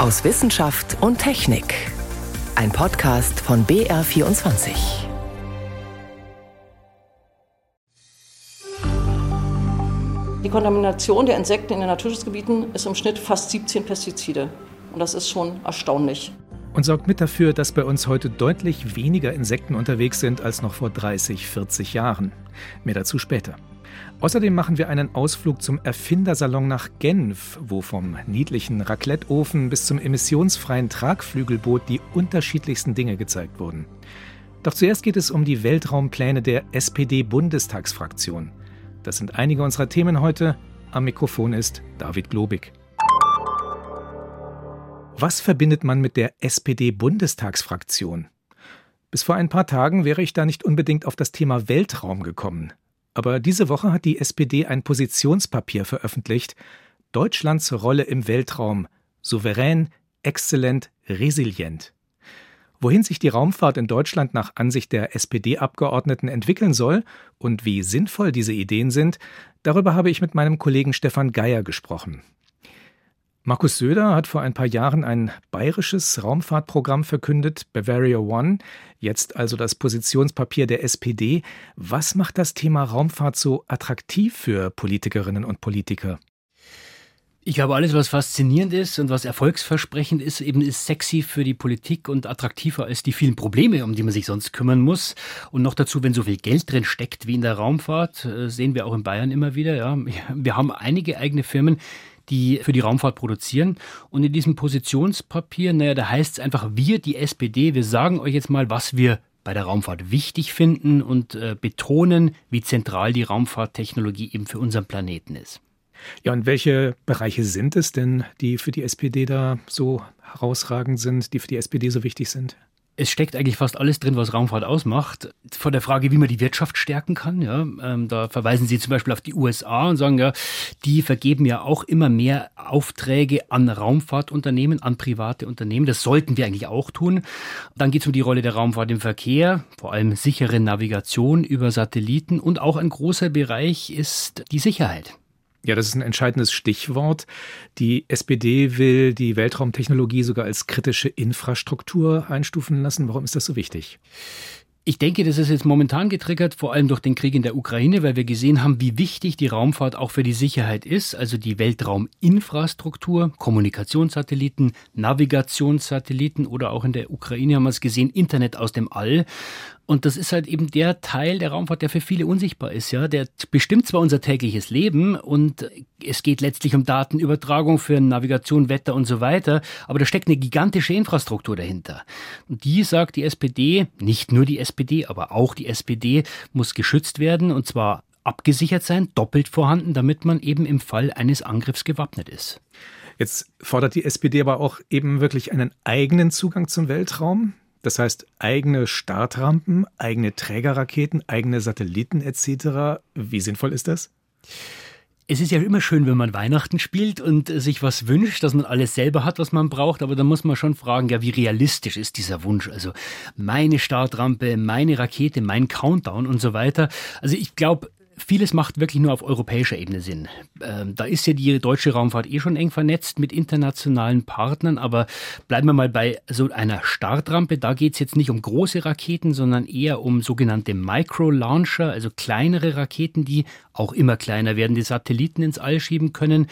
aus Wissenschaft und Technik. Ein Podcast von BR24. Die Kontamination der Insekten in den Naturschutzgebieten ist im Schnitt fast 17 Pestizide. Und das ist schon erstaunlich. Und sorgt mit dafür, dass bei uns heute deutlich weniger Insekten unterwegs sind als noch vor 30, 40 Jahren. Mehr dazu später. Außerdem machen wir einen Ausflug zum Erfindersalon nach Genf, wo vom niedlichen Racletteofen bis zum emissionsfreien Tragflügelboot die unterschiedlichsten Dinge gezeigt wurden. Doch zuerst geht es um die Weltraumpläne der SPD-Bundestagsfraktion. Das sind einige unserer Themen heute. Am Mikrofon ist David Globig. Was verbindet man mit der SPD-Bundestagsfraktion? Bis vor ein paar Tagen wäre ich da nicht unbedingt auf das Thema Weltraum gekommen. Aber diese Woche hat die SPD ein Positionspapier veröffentlicht. Deutschlands Rolle im Weltraum. Souverän, exzellent, resilient. Wohin sich die Raumfahrt in Deutschland nach Ansicht der SPD-Abgeordneten entwickeln soll und wie sinnvoll diese Ideen sind, darüber habe ich mit meinem Kollegen Stefan Geier gesprochen. Markus Söder hat vor ein paar Jahren ein bayerisches Raumfahrtprogramm verkündet, Bavaria One, jetzt also das Positionspapier der SPD. Was macht das Thema Raumfahrt so attraktiv für Politikerinnen und Politiker? Ich glaube, alles, was faszinierend ist und was erfolgsversprechend ist, eben ist sexy für die Politik und attraktiver als die vielen Probleme, um die man sich sonst kümmern muss. Und noch dazu, wenn so viel Geld drin steckt wie in der Raumfahrt, äh, sehen wir auch in Bayern immer wieder. Ja. Wir haben einige eigene Firmen, die für die Raumfahrt produzieren. Und in diesem Positionspapier, naja, da heißt es einfach, wir, die SPD, wir sagen euch jetzt mal, was wir bei der Raumfahrt wichtig finden und äh, betonen, wie zentral die Raumfahrttechnologie eben für unseren Planeten ist. Ja, und welche Bereiche sind es denn, die für die SPD da so herausragend sind, die für die SPD so wichtig sind? Es steckt eigentlich fast alles drin, was Raumfahrt ausmacht. Von der Frage, wie man die Wirtschaft stärken kann, ja, ähm, da verweisen Sie zum Beispiel auf die USA und sagen, ja, die vergeben ja auch immer mehr Aufträge an Raumfahrtunternehmen, an private Unternehmen. Das sollten wir eigentlich auch tun. Dann geht es um die Rolle der Raumfahrt im Verkehr, vor allem sichere Navigation über Satelliten und auch ein großer Bereich ist die Sicherheit. Ja, das ist ein entscheidendes Stichwort. Die SPD will die Weltraumtechnologie sogar als kritische Infrastruktur einstufen lassen. Warum ist das so wichtig? Ich denke, das ist jetzt momentan getriggert, vor allem durch den Krieg in der Ukraine, weil wir gesehen haben, wie wichtig die Raumfahrt auch für die Sicherheit ist, also die Weltrauminfrastruktur, Kommunikationssatelliten, Navigationssatelliten oder auch in der Ukraine haben wir es gesehen, Internet aus dem All. Und das ist halt eben der Teil der Raumfahrt, der für viele unsichtbar ist, ja. Der bestimmt zwar unser tägliches Leben und es geht letztlich um Datenübertragung für Navigation, Wetter und so weiter, aber da steckt eine gigantische Infrastruktur dahinter. Und die sagt die SPD, nicht nur die SPD, aber auch die SPD muss geschützt werden und zwar abgesichert sein, doppelt vorhanden, damit man eben im Fall eines Angriffs gewappnet ist. Jetzt fordert die SPD aber auch eben wirklich einen eigenen Zugang zum Weltraum. Das heißt, eigene Startrampen, eigene Trägerraketen, eigene Satelliten etc. Wie sinnvoll ist das? Es ist ja immer schön, wenn man Weihnachten spielt und sich was wünscht, dass man alles selber hat, was man braucht, aber da muss man schon fragen, ja, wie realistisch ist dieser Wunsch? Also meine Startrampe, meine Rakete, mein Countdown und so weiter. Also ich glaube, vieles macht wirklich nur auf europäischer Ebene Sinn. Ähm, da ist ja die deutsche Raumfahrt eh schon eng vernetzt mit internationalen Partnern, aber bleiben wir mal bei so einer Startrampe. Da geht es jetzt nicht um große Raketen, sondern eher um sogenannte Micro-Launcher, also kleinere Raketen, die auch immer kleiner werden, die Satelliten ins All schieben können.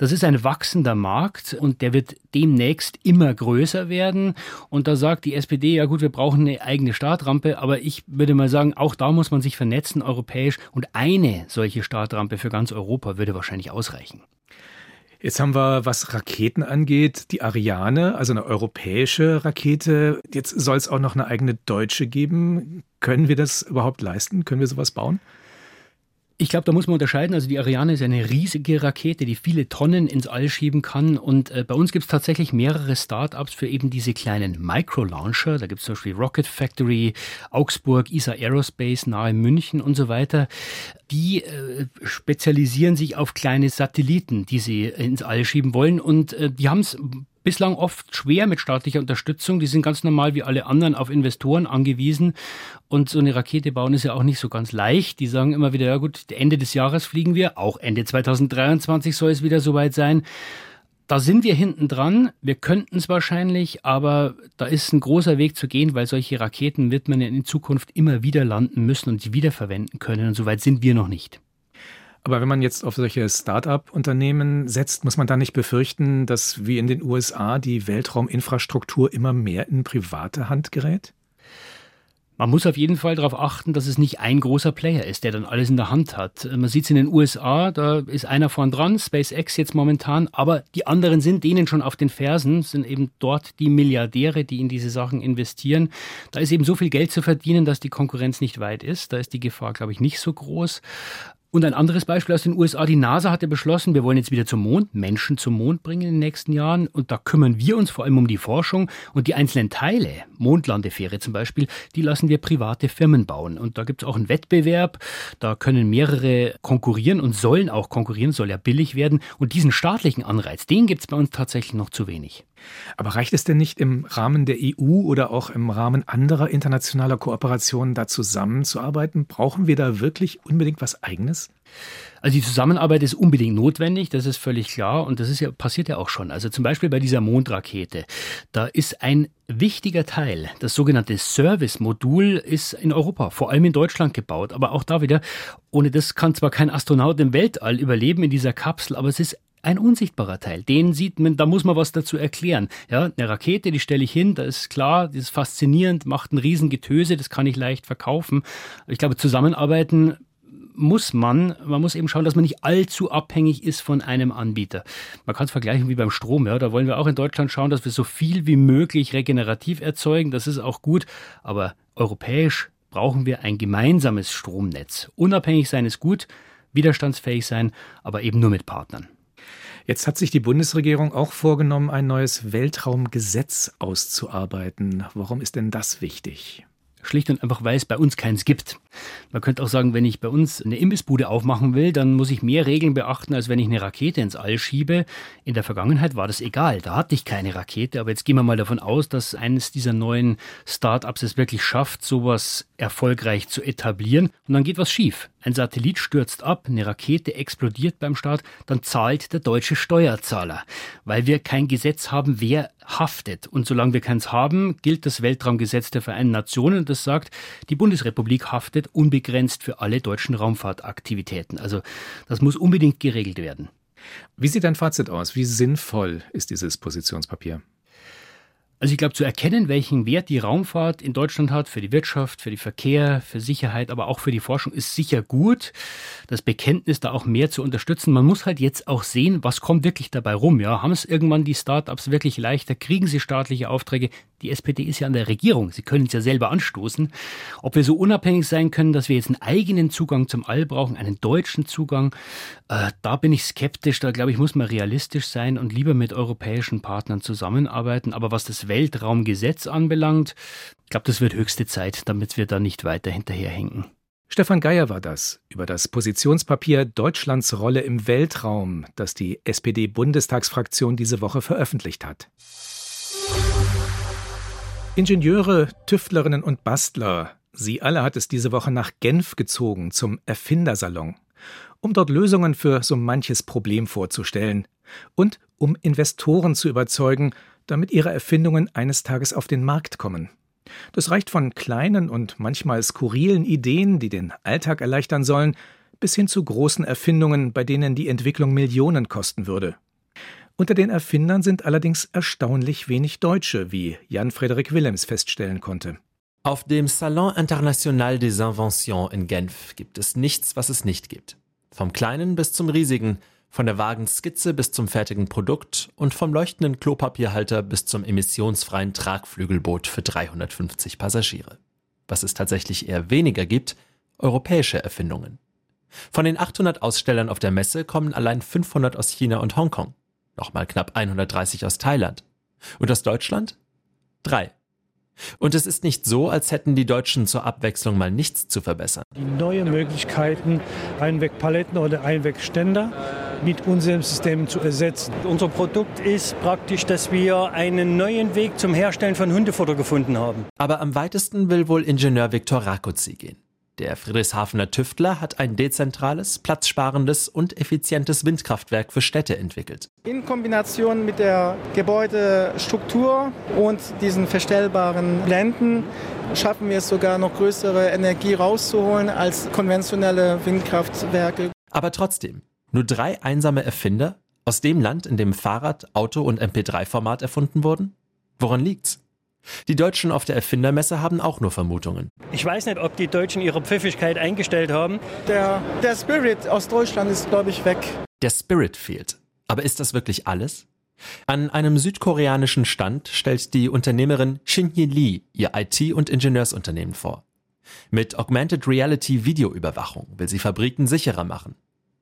Das ist ein wachsender Markt und der wird demnächst immer größer werden. Und da sagt die SPD, ja gut, wir brauchen eine eigene Startrampe, aber ich würde mal sagen, auch da muss man sich vernetzen europäisch und eine solche Startrampe für ganz Europa würde wahrscheinlich ausreichen. Jetzt haben wir, was Raketen angeht, die Ariane, also eine europäische Rakete. Jetzt soll es auch noch eine eigene deutsche geben. Können wir das überhaupt leisten? Können wir sowas bauen? Ich glaube, da muss man unterscheiden. Also die Ariane ist eine riesige Rakete, die viele Tonnen ins All schieben kann. Und äh, bei uns gibt es tatsächlich mehrere Start-ups für eben diese kleinen Micro-Launcher. Da gibt es zum Beispiel Rocket Factory, Augsburg, ESA Aerospace nahe München und so weiter. Die äh, spezialisieren sich auf kleine Satelliten, die sie ins All schieben wollen. Und äh, die haben es bislang oft schwer mit staatlicher Unterstützung. Die sind ganz normal wie alle anderen auf Investoren angewiesen. Und so eine Rakete bauen ist ja auch nicht so ganz leicht. Die sagen immer wieder, ja gut, Ende des Jahres fliegen wir, auch Ende 2023 soll es wieder soweit sein. da sind wir hinten dran. Wir könnten es wahrscheinlich, aber da ist ein großer Weg zu gehen, weil solche Raketen wird man in Zukunft immer wieder landen müssen und sie wiederverwenden können. Und soweit sind wir noch nicht. Aber wenn man jetzt auf solche Start-up-Unternehmen setzt, muss man da nicht befürchten, dass wie in den USA die Weltrauminfrastruktur immer mehr in private Hand gerät? Man muss auf jeden Fall darauf achten, dass es nicht ein großer Player ist, der dann alles in der Hand hat. Man sieht es in den USA, da ist einer vorn dran, SpaceX jetzt momentan, aber die anderen sind denen schon auf den Fersen, sind eben dort die Milliardäre, die in diese Sachen investieren. Da ist eben so viel Geld zu verdienen, dass die Konkurrenz nicht weit ist. Da ist die Gefahr, glaube ich, nicht so groß. Und ein anderes Beispiel aus den USA, die NASA hatte beschlossen, wir wollen jetzt wieder zum Mond, Menschen zum Mond bringen in den nächsten Jahren. Und da kümmern wir uns vor allem um die Forschung. Und die einzelnen Teile, Mondlandefähre zum Beispiel, die lassen wir private Firmen bauen. Und da gibt es auch einen Wettbewerb, da können mehrere konkurrieren und sollen auch konkurrieren, soll ja billig werden. Und diesen staatlichen Anreiz, den gibt es bei uns tatsächlich noch zu wenig. Aber reicht es denn nicht im Rahmen der EU oder auch im Rahmen anderer internationaler Kooperationen da zusammenzuarbeiten? Brauchen wir da wirklich unbedingt was Eigenes? Also die Zusammenarbeit ist unbedingt notwendig, das ist völlig klar und das ist ja passiert ja auch schon. Also zum Beispiel bei dieser Mondrakete, da ist ein wichtiger Teil, das sogenannte Service-Modul, ist in Europa, vor allem in Deutschland gebaut. Aber auch da wieder, ohne das kann zwar kein Astronaut im Weltall überleben in dieser Kapsel, aber es ist ein unsichtbarer Teil. Den sieht man, da muss man was dazu erklären. Ja, eine Rakete, die stelle ich hin, da ist klar, die ist faszinierend, macht ein Riesengetöse, das kann ich leicht verkaufen. Ich glaube, zusammenarbeiten muss man, man muss eben schauen, dass man nicht allzu abhängig ist von einem Anbieter. Man kann es vergleichen wie beim Strom, ja, da wollen wir auch in Deutschland schauen, dass wir so viel wie möglich regenerativ erzeugen, das ist auch gut, aber europäisch brauchen wir ein gemeinsames Stromnetz. Unabhängig sein ist gut, widerstandsfähig sein, aber eben nur mit Partnern. Jetzt hat sich die Bundesregierung auch vorgenommen, ein neues Weltraumgesetz auszuarbeiten. Warum ist denn das wichtig? Schlicht und einfach, weil es bei uns keins gibt. Man könnte auch sagen, wenn ich bei uns eine Imbissbude aufmachen will, dann muss ich mehr Regeln beachten, als wenn ich eine Rakete ins All schiebe. In der Vergangenheit war das egal, da hatte ich keine Rakete, aber jetzt gehen wir mal davon aus, dass eines dieser neuen Start-ups es wirklich schafft, sowas erfolgreich zu etablieren und dann geht was schief. Ein Satellit stürzt ab, eine Rakete explodiert beim Start, dann zahlt der deutsche Steuerzahler, weil wir kein Gesetz haben, wer haftet. Und solange wir keins haben, gilt das Weltraumgesetz der Vereinten Nationen, das sagt, die Bundesrepublik haftet unbegrenzt für alle deutschen Raumfahrtaktivitäten. Also das muss unbedingt geregelt werden. Wie sieht dein Fazit aus? Wie sinnvoll ist dieses Positionspapier? Also ich glaube, zu erkennen, welchen Wert die Raumfahrt in Deutschland hat für die Wirtschaft, für den Verkehr, für Sicherheit, aber auch für die Forschung, ist sicher gut. Das Bekenntnis da auch mehr zu unterstützen. Man muss halt jetzt auch sehen, was kommt wirklich dabei rum. Ja, haben es irgendwann die Startups wirklich leichter? Kriegen sie staatliche Aufträge? Die SPD ist ja an der Regierung. Sie können es ja selber anstoßen. Ob wir so unabhängig sein können, dass wir jetzt einen eigenen Zugang zum All brauchen, einen deutschen Zugang, äh, da bin ich skeptisch. Da glaube ich, muss man realistisch sein und lieber mit europäischen Partnern zusammenarbeiten. Aber was das Weltraumgesetz anbelangt, ich glaube, das wird höchste Zeit, damit wir da nicht weiter hinterherhinken. Stefan Geier war das über das Positionspapier Deutschlands Rolle im Weltraum, das die SPD-Bundestagsfraktion diese Woche veröffentlicht hat. Ingenieure, Tüftlerinnen und Bastler, sie alle hat es diese Woche nach Genf gezogen zum Erfindersalon, um dort Lösungen für so manches Problem vorzustellen und um Investoren zu überzeugen, damit ihre Erfindungen eines Tages auf den Markt kommen. Das reicht von kleinen und manchmal skurrilen Ideen, die den Alltag erleichtern sollen, bis hin zu großen Erfindungen, bei denen die Entwicklung Millionen kosten würde. Unter den Erfindern sind allerdings erstaunlich wenig Deutsche, wie Jan Frederik Willems feststellen konnte. Auf dem Salon International des Inventions in Genf gibt es nichts, was es nicht gibt. Vom Kleinen bis zum Riesigen, von der vagen Skizze bis zum fertigen Produkt und vom leuchtenden Klopapierhalter bis zum emissionsfreien Tragflügelboot für 350 Passagiere. Was es tatsächlich eher weniger gibt, europäische Erfindungen. Von den 800 Ausstellern auf der Messe kommen allein 500 aus China und Hongkong nochmal knapp 130 aus Thailand. Und aus Deutschland? Drei. Und es ist nicht so, als hätten die Deutschen zur Abwechslung mal nichts zu verbessern. Die neuen Möglichkeiten, Einwegpaletten oder Einwegständer mit unseren Systemen zu ersetzen. Unser Produkt ist praktisch, dass wir einen neuen Weg zum Herstellen von Hundefutter gefunden haben. Aber am weitesten will wohl Ingenieur Viktor Rakuzzi gehen. Der Friedrichshafener Tüftler hat ein dezentrales, platzsparendes und effizientes Windkraftwerk für Städte entwickelt. In Kombination mit der Gebäudestruktur und diesen verstellbaren Blenden schaffen wir es sogar noch größere Energie rauszuholen als konventionelle Windkraftwerke. Aber trotzdem, nur drei einsame Erfinder aus dem Land, in dem Fahrrad, Auto und MP3-Format erfunden wurden? Woran liegt's? Die Deutschen auf der Erfindermesse haben auch nur Vermutungen. Ich weiß nicht, ob die Deutschen ihre Pfiffigkeit eingestellt haben. Der, der Spirit aus Deutschland ist, glaube ich, weg. Der Spirit fehlt. Aber ist das wirklich alles? An einem südkoreanischen Stand stellt die Unternehmerin Shin-Hye Lee ihr IT- und Ingenieursunternehmen vor. Mit Augmented Reality Videoüberwachung will sie Fabriken sicherer machen.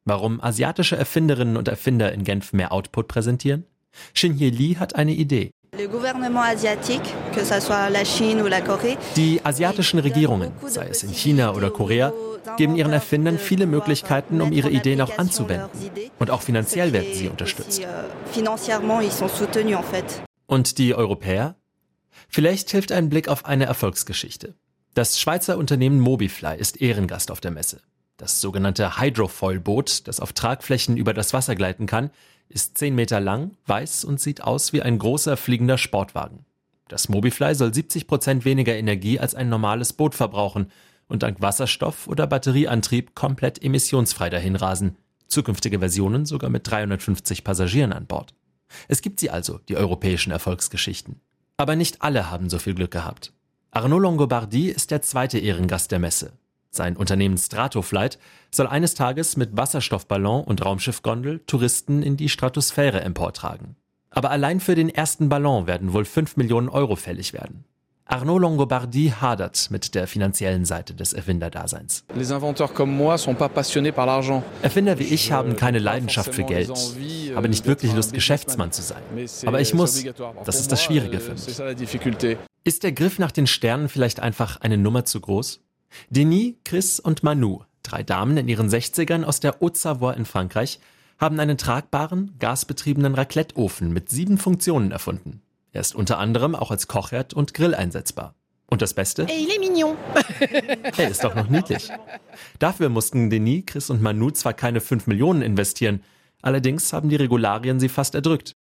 Warum asiatische Erfinderinnen und Erfinder in Genf mehr Output präsentieren? Shin-Hye Lee hat eine Idee. Die asiatischen Regierungen, sei es in China oder Korea, geben ihren Erfindern viele Möglichkeiten, um ihre Ideen auch anzuwenden. Und auch finanziell werden sie unterstützt. Und die Europäer? Vielleicht hilft ein Blick auf eine Erfolgsgeschichte. Das Schweizer Unternehmen Mobifly ist Ehrengast auf der Messe. Das sogenannte Hydrofoil-Boot, das auf Tragflächen über das Wasser gleiten kann, ist 10 Meter lang, weiß und sieht aus wie ein großer fliegender Sportwagen. Das Mobifly soll 70 Prozent weniger Energie als ein normales Boot verbrauchen und dank Wasserstoff- oder Batterieantrieb komplett emissionsfrei dahinrasen. Zukünftige Versionen sogar mit 350 Passagieren an Bord. Es gibt sie also, die europäischen Erfolgsgeschichten. Aber nicht alle haben so viel Glück gehabt. Arnaud Longobardi ist der zweite Ehrengast der Messe. Sein Unternehmen Stratoflight soll eines Tages mit Wasserstoffballon und Raumschiffgondel Touristen in die Stratosphäre emportragen. Aber allein für den ersten Ballon werden wohl 5 Millionen Euro fällig werden. Arnaud Longobardi hadert mit der finanziellen Seite des Erfinderdaseins. Erfinder wie ich haben keine Leidenschaft für Geld, euh, habe nicht wirklich Lust, Geschäftsmann zu sein. Aber ich muss. Das ist das Schwierige für mich. Ist der Griff nach den Sternen vielleicht einfach eine Nummer zu groß? Denis, Chris und Manu, drei Damen in ihren 60ern aus der Haute-Savoie in Frankreich, haben einen tragbaren, gasbetriebenen Raclette-Ofen mit sieben Funktionen erfunden. Er ist unter anderem auch als Kochherd und Grill einsetzbar. Und das Beste? Et il est mignon. Er ist doch noch niedlich. Dafür mussten Denis, Chris und Manu zwar keine 5 Millionen investieren, allerdings haben die Regularien sie fast erdrückt.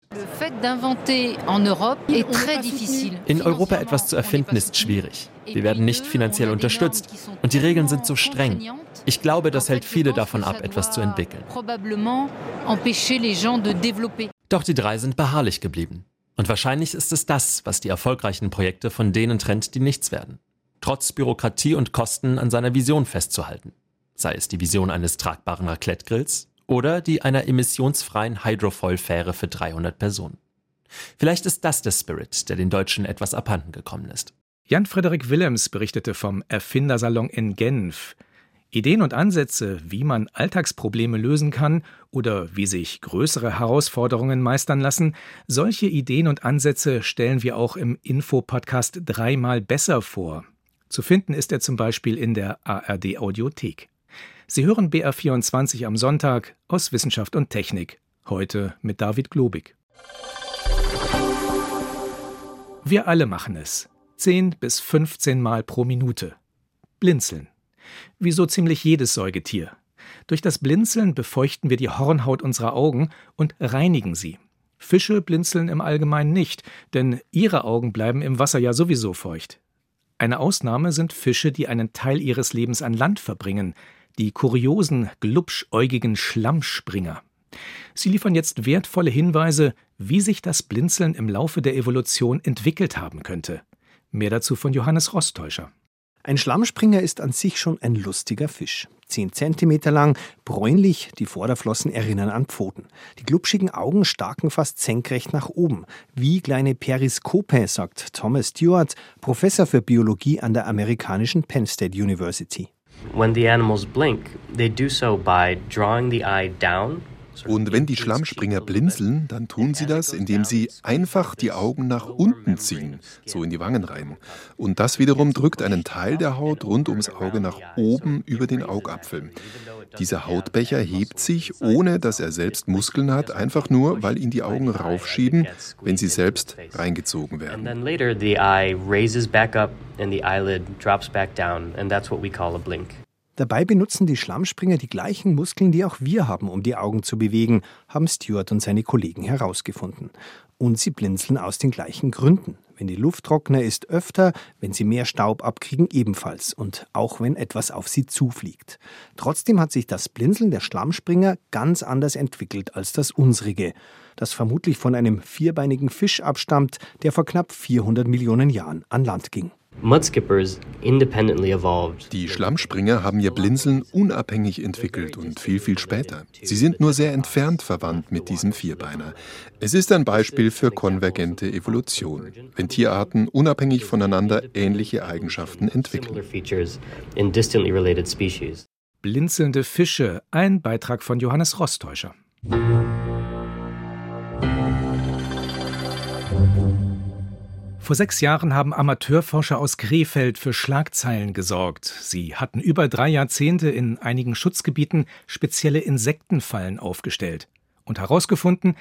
In Europa etwas zu erfinden ist schwierig. Wir werden nicht finanziell unterstützt und die Regeln sind so streng. Ich glaube, das hält viele davon ab, etwas zu entwickeln. Doch die drei sind beharrlich geblieben. Und wahrscheinlich ist es das, was die erfolgreichen Projekte von denen trennt, die nichts werden. Trotz Bürokratie und Kosten an seiner Vision festzuhalten. Sei es die Vision eines tragbaren Raclette-Grills oder die einer emissionsfreien Hydrofoil-Fähre für 300 Personen. Vielleicht ist das der Spirit, der den Deutschen etwas abhanden gekommen ist. Jan-Frederik Willems berichtete vom Erfindersalon in Genf. Ideen und Ansätze, wie man Alltagsprobleme lösen kann oder wie sich größere Herausforderungen meistern lassen, solche Ideen und Ansätze stellen wir auch im Infopodcast dreimal besser vor. Zu finden ist er zum Beispiel in der ARD Audiothek. Sie hören BR24 am Sonntag aus Wissenschaft und Technik. Heute mit David Globig. Wir alle machen es. 10 bis 15 Mal pro Minute. Blinzeln. Wie so ziemlich jedes Säugetier. Durch das Blinzeln befeuchten wir die Hornhaut unserer Augen und reinigen sie. Fische blinzeln im Allgemeinen nicht, denn ihre Augen bleiben im Wasser ja sowieso feucht. Eine Ausnahme sind Fische, die einen Teil ihres Lebens an Land verbringen, die kuriosen, glubschäugigen Schlammspringer. Sie liefern jetzt wertvolle Hinweise, wie sich das Blinzeln im Laufe der Evolution entwickelt haben könnte. Mehr dazu von Johannes Rostäuscher. Ein Schlammspringer ist an sich schon ein lustiger Fisch. Zehn Zentimeter lang, bräunlich, die Vorderflossen erinnern an Pfoten. Die glubschigen Augen starken fast senkrecht nach oben, wie kleine Periskope, sagt Thomas Stewart, Professor für Biologie an der amerikanischen Penn State University. When the animals blink, they do so by drawing the eye down und wenn die Schlammspringer blinzeln, dann tun sie das, indem sie einfach die Augen nach unten ziehen, so in die Wangen rein. Und das wiederum drückt einen Teil der Haut rund ums Auge nach oben über den Augapfel. Dieser Hautbecher hebt sich, ohne dass er selbst Muskeln hat, einfach nur, weil ihn die Augen raufschieben, wenn sie selbst reingezogen werden. Dabei benutzen die Schlammspringer die gleichen Muskeln, die auch wir haben, um die Augen zu bewegen, haben Stuart und seine Kollegen herausgefunden. Und sie blinzeln aus den gleichen Gründen. Wenn die Luft trockener ist, öfter, wenn sie mehr Staub abkriegen, ebenfalls und auch wenn etwas auf sie zufliegt. Trotzdem hat sich das Blinzeln der Schlammspringer ganz anders entwickelt als das unsrige, das vermutlich von einem vierbeinigen Fisch abstammt, der vor knapp 400 Millionen Jahren an Land ging. Die Schlammspringer haben ihr Blinzeln unabhängig entwickelt und viel, viel später. Sie sind nur sehr entfernt verwandt mit diesem Vierbeiner. Es ist ein Beispiel für konvergente Evolution, wenn Tierarten unabhängig voneinander ähnliche Eigenschaften entwickeln. Blinzelnde Fische, ein Beitrag von Johannes Rostäuscher. Vor sechs Jahren haben Amateurforscher aus Krefeld für Schlagzeilen gesorgt. Sie hatten über drei Jahrzehnte in einigen Schutzgebieten spezielle Insektenfallen aufgestellt und herausgefunden,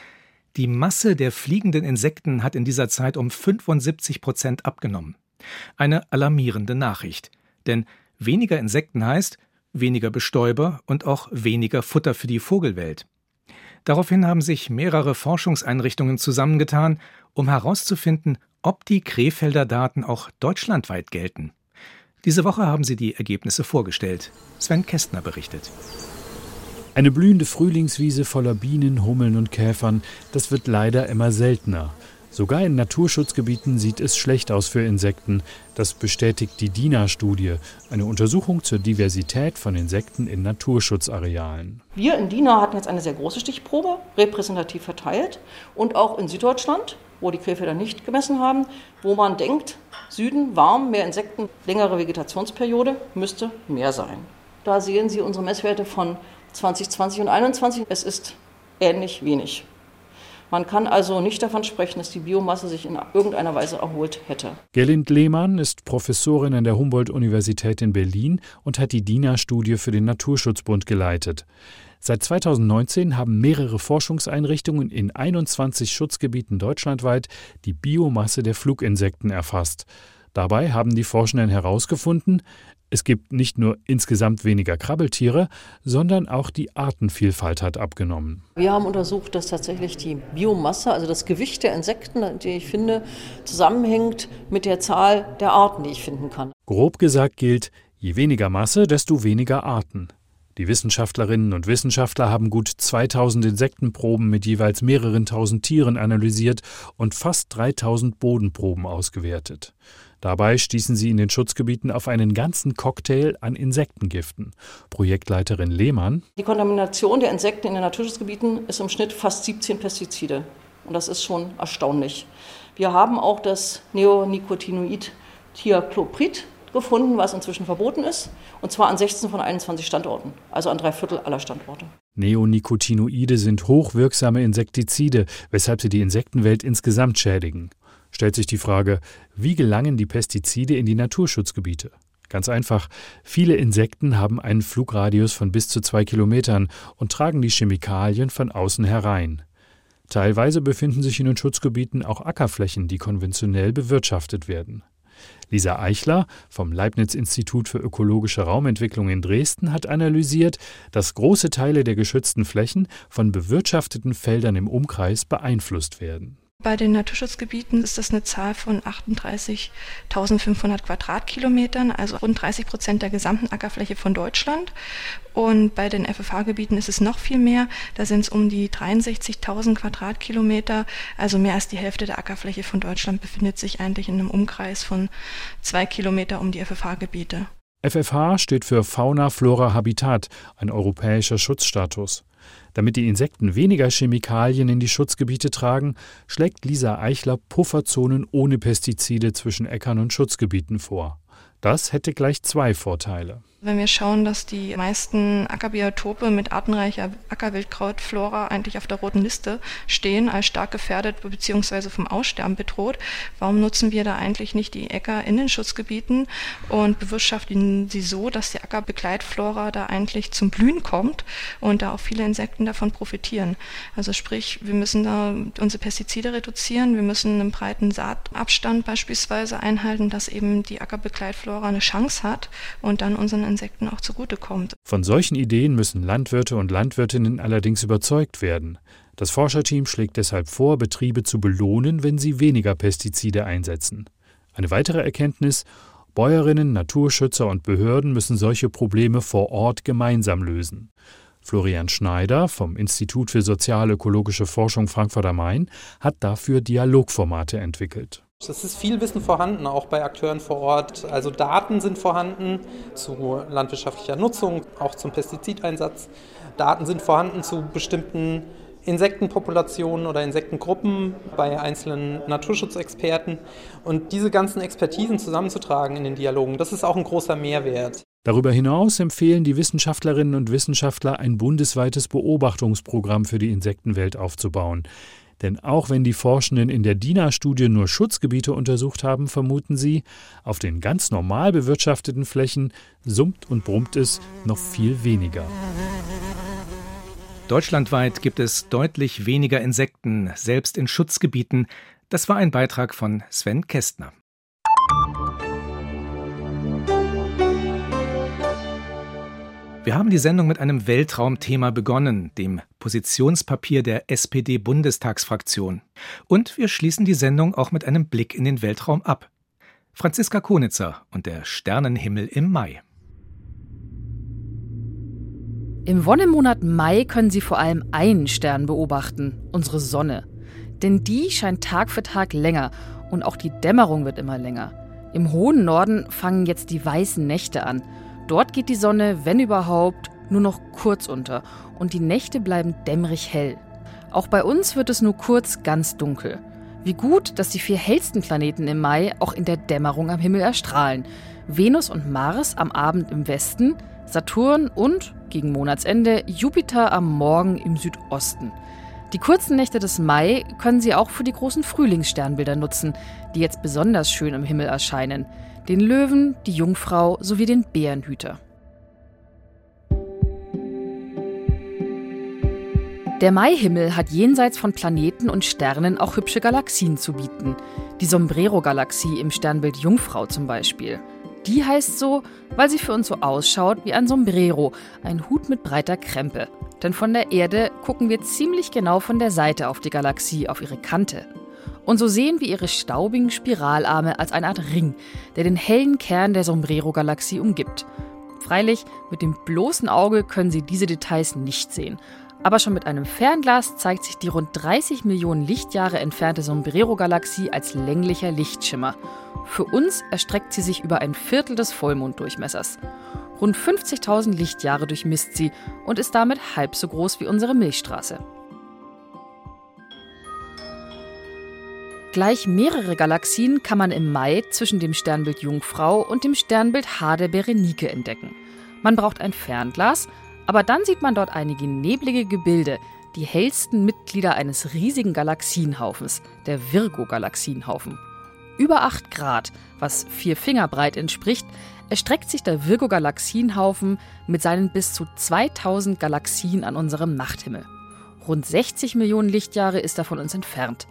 die Masse der fliegenden Insekten hat in dieser Zeit um 75 Prozent abgenommen. Eine alarmierende Nachricht, denn weniger Insekten heißt weniger Bestäuber und auch weniger Futter für die Vogelwelt. Daraufhin haben sich mehrere Forschungseinrichtungen zusammengetan, um herauszufinden, ob die Krefelder Daten auch deutschlandweit gelten. Diese Woche haben sie die Ergebnisse vorgestellt. Sven Kästner berichtet. Eine blühende Frühlingswiese voller Bienen, Hummeln und Käfern, das wird leider immer seltener. Sogar in Naturschutzgebieten sieht es schlecht aus für Insekten. Das bestätigt die DINA-Studie, eine Untersuchung zur Diversität von Insekten in Naturschutzarealen. Wir in DINA hatten jetzt eine sehr große Stichprobe, repräsentativ verteilt und auch in Süddeutschland wo die Krefelder nicht gemessen haben, wo man denkt, Süden warm, mehr Insekten, längere Vegetationsperiode, müsste mehr sein. Da sehen Sie unsere Messwerte von 2020 und 2021. Es ist ähnlich wenig. Man kann also nicht davon sprechen, dass die Biomasse sich in irgendeiner Weise erholt hätte. Gerlind Lehmann ist Professorin an der Humboldt-Universität in Berlin und hat die DINA-Studie für den Naturschutzbund geleitet. Seit 2019 haben mehrere Forschungseinrichtungen in 21 Schutzgebieten deutschlandweit die Biomasse der Fluginsekten erfasst. Dabei haben die Forschenden herausgefunden, es gibt nicht nur insgesamt weniger Krabbeltiere, sondern auch die Artenvielfalt hat abgenommen. Wir haben untersucht, dass tatsächlich die Biomasse, also das Gewicht der Insekten, die ich finde, zusammenhängt mit der Zahl der Arten, die ich finden kann. Grob gesagt gilt, je weniger Masse, desto weniger Arten. Die Wissenschaftlerinnen und Wissenschaftler haben gut 2000 Insektenproben mit jeweils mehreren tausend Tieren analysiert und fast 3000 Bodenproben ausgewertet. Dabei stießen sie in den Schutzgebieten auf einen ganzen Cocktail an Insektengiften. Projektleiterin Lehmann. Die Kontamination der Insekten in den Naturschutzgebieten ist im Schnitt fast 17 Pestizide. Und das ist schon erstaunlich. Wir haben auch das Neonicotinoid Thiacloprid gefunden, was inzwischen verboten ist, und zwar an 16 von 21 Standorten, also an drei Viertel aller Standorte. Neonicotinoide sind hochwirksame Insektizide, weshalb sie die Insektenwelt insgesamt schädigen. Stellt sich die Frage, wie gelangen die Pestizide in die Naturschutzgebiete? Ganz einfach, viele Insekten haben einen Flugradius von bis zu zwei Kilometern und tragen die Chemikalien von außen herein. Teilweise befinden sich in den Schutzgebieten auch Ackerflächen, die konventionell bewirtschaftet werden. Lisa Eichler vom Leibniz-Institut für ökologische Raumentwicklung in Dresden hat analysiert, dass große Teile der geschützten Flächen von bewirtschafteten Feldern im Umkreis beeinflusst werden. Bei den Naturschutzgebieten ist das eine Zahl von 38.500 Quadratkilometern, also rund 30 Prozent der gesamten Ackerfläche von Deutschland. Und bei den FFH-Gebieten ist es noch viel mehr. Da sind es um die 63.000 Quadratkilometer, also mehr als die Hälfte der Ackerfläche von Deutschland befindet sich eigentlich in einem Umkreis von zwei Kilometer um die FFH-Gebiete. FFH steht für Fauna Flora Habitat, ein europäischer Schutzstatus. Damit die Insekten weniger Chemikalien in die Schutzgebiete tragen, schlägt Lisa Eichler Pufferzonen ohne Pestizide zwischen Äckern und Schutzgebieten vor. Das hätte gleich zwei Vorteile. Wenn wir schauen, dass die meisten Ackerbiotope mit artenreicher Ackerwildkrautflora eigentlich auf der roten Liste stehen, als stark gefährdet bzw. vom Aussterben bedroht, warum nutzen wir da eigentlich nicht die Äcker in den Schutzgebieten und bewirtschaften sie so, dass die Ackerbegleitflora da eigentlich zum Blühen kommt und da auch viele Insekten davon profitieren. Also sprich, wir müssen da unsere Pestizide reduzieren, wir müssen einen breiten Saatabstand beispielsweise einhalten, dass eben die Ackerbegleitflora eine Chance hat und dann unseren Insekten auch zugutekommt. Von solchen Ideen müssen Landwirte und Landwirtinnen allerdings überzeugt werden. Das Forscherteam schlägt deshalb vor, Betriebe zu belohnen, wenn sie weniger Pestizide einsetzen. Eine weitere Erkenntnis, Bäuerinnen, Naturschützer und Behörden müssen solche Probleme vor Ort gemeinsam lösen. Florian Schneider vom Institut für sozial-ökologische Forschung Frankfurt am Main hat dafür Dialogformate entwickelt. Es ist viel Wissen vorhanden, auch bei Akteuren vor Ort. Also Daten sind vorhanden zu landwirtschaftlicher Nutzung, auch zum Pestizideinsatz. Daten sind vorhanden zu bestimmten Insektenpopulationen oder Insektengruppen bei einzelnen Naturschutzexperten. Und diese ganzen Expertisen zusammenzutragen in den Dialogen, das ist auch ein großer Mehrwert. Darüber hinaus empfehlen die Wissenschaftlerinnen und Wissenschaftler, ein bundesweites Beobachtungsprogramm für die Insektenwelt aufzubauen. Denn auch wenn die Forschenden in der DINA-Studie nur Schutzgebiete untersucht haben, vermuten sie, auf den ganz normal bewirtschafteten Flächen summt und brummt es noch viel weniger. Deutschlandweit gibt es deutlich weniger Insekten, selbst in Schutzgebieten. Das war ein Beitrag von Sven Kästner. Wir haben die Sendung mit einem Weltraumthema begonnen, dem Positionspapier der SPD-Bundestagsfraktion. Und wir schließen die Sendung auch mit einem Blick in den Weltraum ab. Franziska Konitzer und der Sternenhimmel im Mai. Im Wonnemonat Mai können Sie vor allem einen Stern beobachten, unsere Sonne. Denn die scheint Tag für Tag länger und auch die Dämmerung wird immer länger. Im hohen Norden fangen jetzt die weißen Nächte an. Dort geht die Sonne, wenn überhaupt, nur noch kurz unter und die Nächte bleiben dämmerig hell. Auch bei uns wird es nur kurz ganz dunkel. Wie gut, dass die vier hellsten Planeten im Mai auch in der Dämmerung am Himmel erstrahlen. Venus und Mars am Abend im Westen, Saturn und, gegen Monatsende, Jupiter am Morgen im Südosten. Die kurzen Nächte des Mai können Sie auch für die großen Frühlingssternbilder nutzen, die jetzt besonders schön im Himmel erscheinen. Den Löwen, die Jungfrau sowie den Bärenhüter. Der Maihimmel hat jenseits von Planeten und Sternen auch hübsche Galaxien zu bieten. Die Sombrero-Galaxie im Sternbild Jungfrau zum Beispiel. Die heißt so, weil sie für uns so ausschaut wie ein Sombrero, ein Hut mit breiter Krempe. Denn von der Erde gucken wir ziemlich genau von der Seite auf die Galaxie, auf ihre Kante. Und so sehen wir ihre staubigen Spiralarme als eine Art Ring, der den hellen Kern der Sombrero-Galaxie umgibt. Freilich, mit dem bloßen Auge können Sie diese Details nicht sehen. Aber schon mit einem Fernglas zeigt sich die rund 30 Millionen Lichtjahre entfernte Sombrero-Galaxie als länglicher Lichtschimmer. Für uns erstreckt sie sich über ein Viertel des Vollmonddurchmessers. Rund 50.000 Lichtjahre durchmisst sie und ist damit halb so groß wie unsere Milchstraße. Gleich mehrere Galaxien kann man im Mai zwischen dem Sternbild Jungfrau und dem Sternbild Hade Berenike entdecken. Man braucht ein Fernglas, aber dann sieht man dort einige neblige Gebilde, die hellsten Mitglieder eines riesigen Galaxienhaufens, der Virgo-Galaxienhaufen. Über 8 Grad, was vier Finger breit entspricht, erstreckt sich der Virgo-Galaxienhaufen mit seinen bis zu 2000 Galaxien an unserem Nachthimmel. Rund 60 Millionen Lichtjahre ist er von uns entfernt.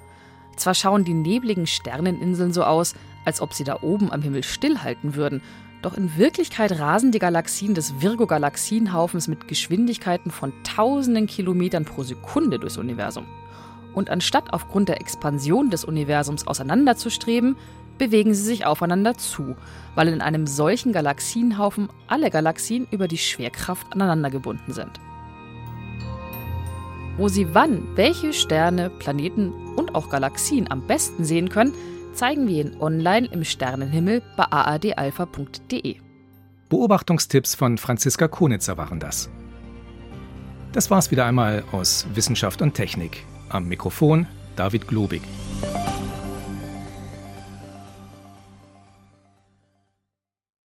Zwar schauen die nebligen Sterneninseln so aus, als ob sie da oben am Himmel stillhalten würden, doch in Wirklichkeit rasen die Galaxien des Virgo-Galaxienhaufens mit Geschwindigkeiten von tausenden Kilometern pro Sekunde durchs Universum. Und anstatt aufgrund der Expansion des Universums auseinanderzustreben, bewegen sie sich aufeinander zu, weil in einem solchen Galaxienhaufen alle Galaxien über die Schwerkraft aneinander gebunden sind. Wo Sie wann welche Sterne, Planeten und auch Galaxien am besten sehen können, zeigen wir Ihnen online im Sternenhimmel bei aadalpha.de. Beobachtungstipps von Franziska Konitzer waren das. Das war's wieder einmal aus Wissenschaft und Technik. Am Mikrofon David Globig.